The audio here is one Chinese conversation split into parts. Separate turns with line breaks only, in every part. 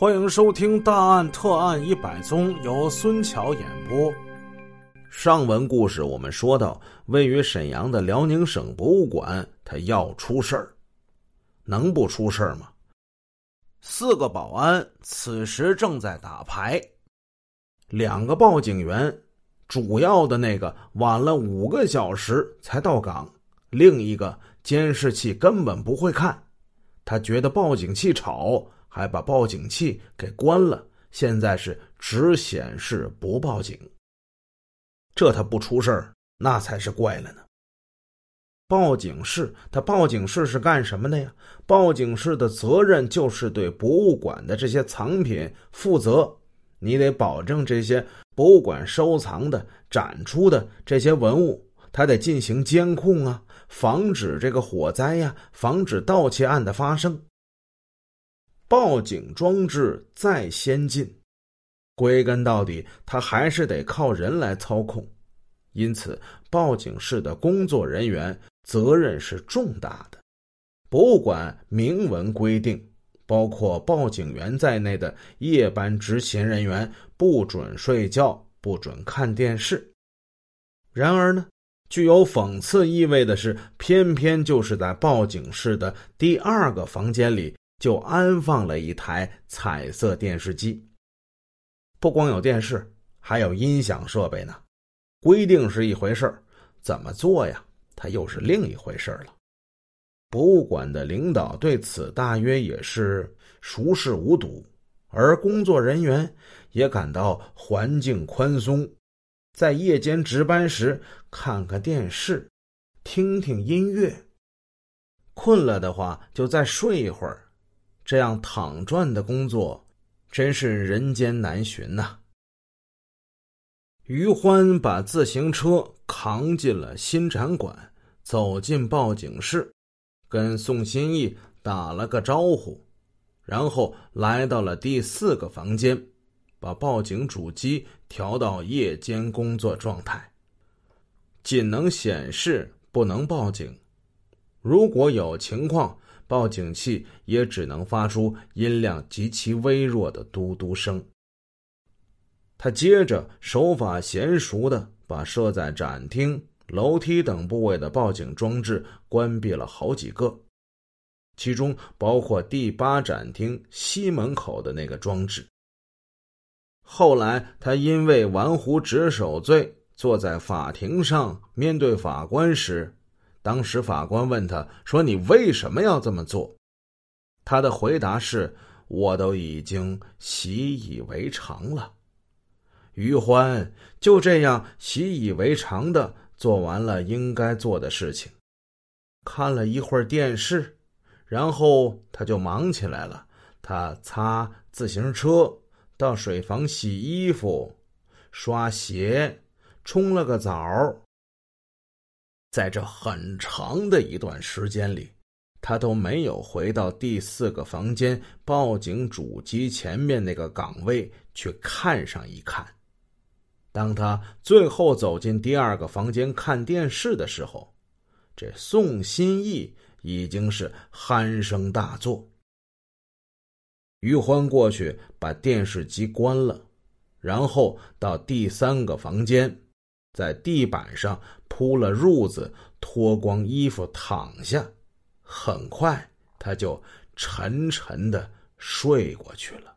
欢迎收听《大案特案一百宗》，由孙桥演播。
上文故事我们说到，位于沈阳的辽宁省博物馆，它要出事儿，能不出事儿吗？四个保安此时正在打牌，两个报警员，主要的那个晚了五个小时才到岗，另一个监视器根本不会看，他觉得报警器吵。还把报警器给关了，现在是只显示不报警。这他不出事儿，那才是怪了呢。报警室，他报警室是干什么的呀？报警室的责任就是对博物馆的这些藏品负责，你得保证这些博物馆收藏的、展出的这些文物，他得进行监控啊，防止这个火灾呀，防止盗窃案的发生。报警装置再先进，归根到底，它还是得靠人来操控。因此，报警室的工作人员责任是重大的。博物馆明文规定，包括报警员在内的夜班执勤人员不准睡觉，不准看电视。然而呢，具有讽刺意味的是，偏偏就是在报警室的第二个房间里。就安放了一台彩色电视机，不光有电视，还有音响设备呢。规定是一回事儿怎么做呀？它又是另一回事儿了。博物馆的领导对此大约也是熟视无睹，而工作人员也感到环境宽松，在夜间值班时看看电视，听听音乐，困了的话就再睡一会儿。这样躺赚的工作，真是人间难寻呐。于欢把自行车扛进了新展馆，走进报警室，跟宋新义打了个招呼，然后来到了第四个房间，把报警主机调到夜间工作状态，仅能显示，不能报警。如果有情况。报警器也只能发出音量极其微弱的嘟嘟声。他接着手法娴熟的把设在展厅、楼梯等部位的报警装置关闭了好几个，其中包括第八展厅西门口的那个装置。后来，他因为玩忽职守罪，坐在法庭上面对法官时。当时法官问他说：“你为什么要这么做？”他的回答是：“我都已经习以为常了。”于欢就这样习以为常的做完了应该做的事情，看了一会儿电视，然后他就忙起来了。他擦自行车，到水房洗衣服、刷鞋，冲了个澡。在这很长的一段时间里，他都没有回到第四个房间报警主机前面那个岗位去看上一看。当他最后走进第二个房间看电视的时候，这宋新义已经是鼾声大作。于欢过去把电视机关了，然后到第三个房间。在地板上铺了褥子，脱光衣服躺下，很快他就沉沉的睡过去了。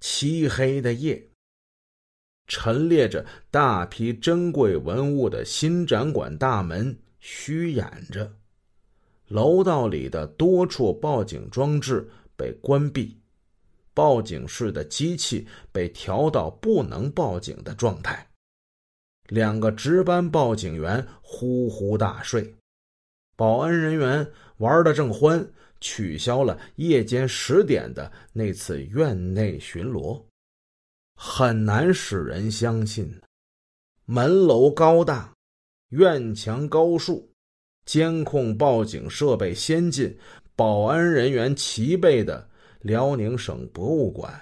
漆黑的夜，陈列着大批珍贵文物的新展馆大门虚掩着，楼道里的多处报警装置被关闭，报警室的机器被调到不能报警的状态。两个值班报警员呼呼大睡，保安人员玩的正欢，取消了夜间十点的那次院内巡逻。很难使人相信，门楼高大，院墙高竖，监控报警设备先进，保安人员齐备的辽宁省博物馆，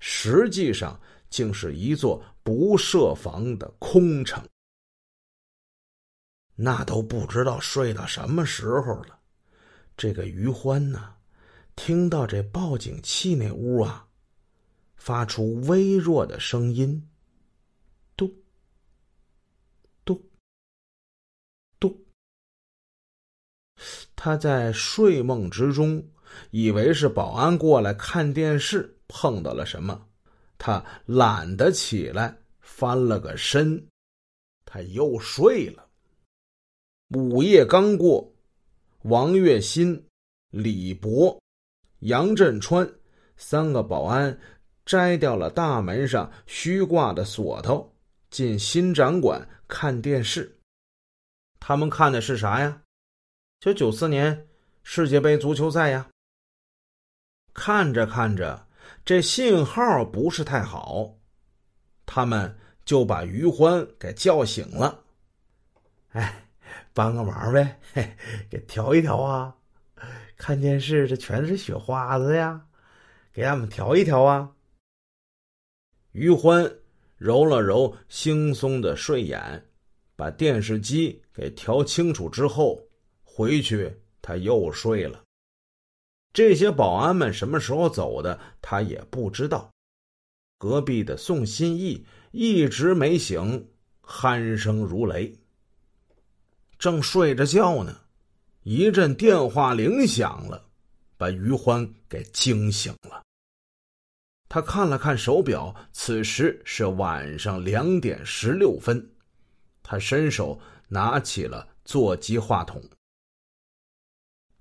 实际上竟是一座。不设防的空城，那都不知道睡到什么时候了。这个余欢呢，听到这报警器那屋啊，发出微弱的声音，嘟嘟嘟。他在睡梦之中，以为是保安过来看电视碰到了什么，他懒得起来，翻了个身，他又睡了。午夜刚过，王月新、李博。杨振川三个保安摘掉了大门上虚挂的锁头，进新展馆看电视。他们看的是啥呀？就九四年世界杯足球赛呀。看着看着，这信号不是太好，他们就把于欢给叫醒了。哎，帮个忙呗，给调一调啊。看电视，这全是雪花子呀，给俺们调一调啊！于欢揉了揉惺忪的睡眼，把电视机给调清楚之后，回去他又睡了。这些保安们什么时候走的，他也不知道。隔壁的宋新义一直没醒，鼾声如雷，正睡着觉呢。一阵电话铃响了，把于欢给惊醒了。他看了看手表，此时是晚上两点十六分。他伸手拿起了座机话筒。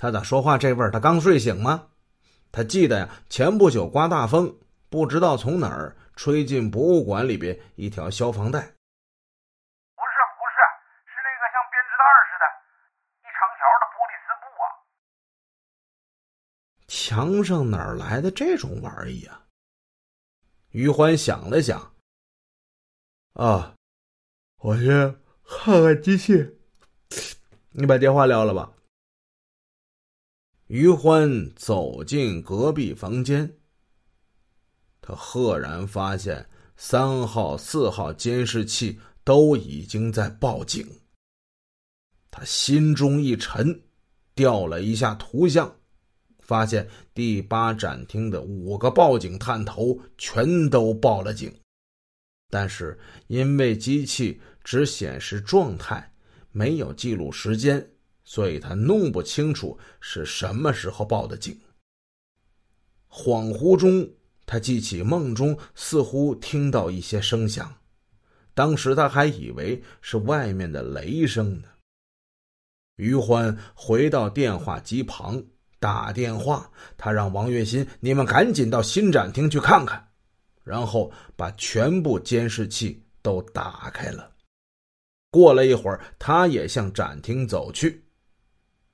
他咋说话这味儿？他刚睡醒吗？他记得呀，前不久刮大风，不知道从哪儿吹进博物馆里边一条消防带。
不是，不是，是那个像编织袋似的，一长条的玻璃
丝布啊。墙上哪儿来的这种玩意啊？于欢想了想。啊，我先看看机器。你把电话撂了吧。于欢走进隔壁房间，他赫然发现三号、四号监视器都已经在报警。他心中一沉，调了一下图像，发现第八展厅的五个报警探头全都报了警。但是因为机器只显示状态，没有记录时间，所以他弄不清楚是什么时候报的警。恍惚中，他记起梦中似乎听到一些声响，当时他还以为是外面的雷声呢。于欢回到电话机旁打电话，他让王月新：“你们赶紧到新展厅去看看。”然后把全部监视器都打开了。过了一会儿，他也向展厅走去。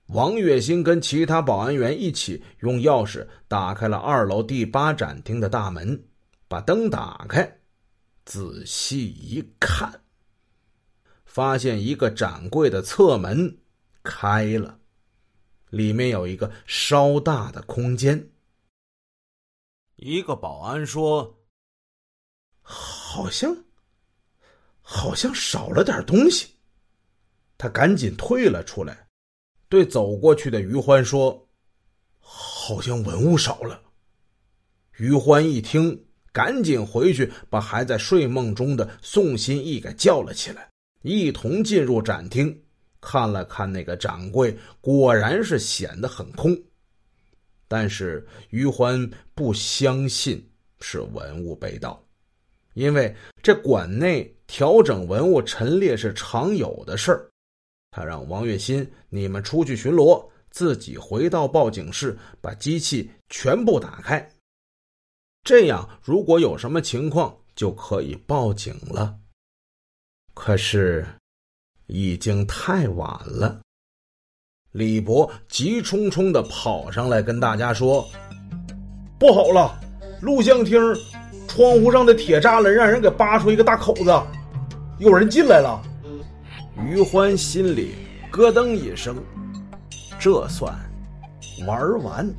王月新跟其他保安员一起用钥匙打开了二楼第八展厅的大门，把灯打开，仔细一看，发现一个展柜的侧门开了，里面有一个稍大的空间。一个保安说。好像，好像少了点东西。他赶紧退了出来，对走过去的于欢说：“好像文物少了。”于欢一听，赶紧回去把还在睡梦中的宋新义给叫了起来，一同进入展厅，看了看那个展柜，果然是显得很空。但是于欢不相信是文物被盗。因为这馆内调整文物陈列是常有的事儿，他让王月新，你们出去巡逻，自己回到报警室，把机器全部打开，这样如果有什么情况就可以报警了。可是已经太晚了。李博急匆匆的跑上来跟大家说，不好了，
录像厅，窗户上的铁栅栏让人给扒出一个大口子，有人进来了。
于欢心里咯噔一声这算玩完。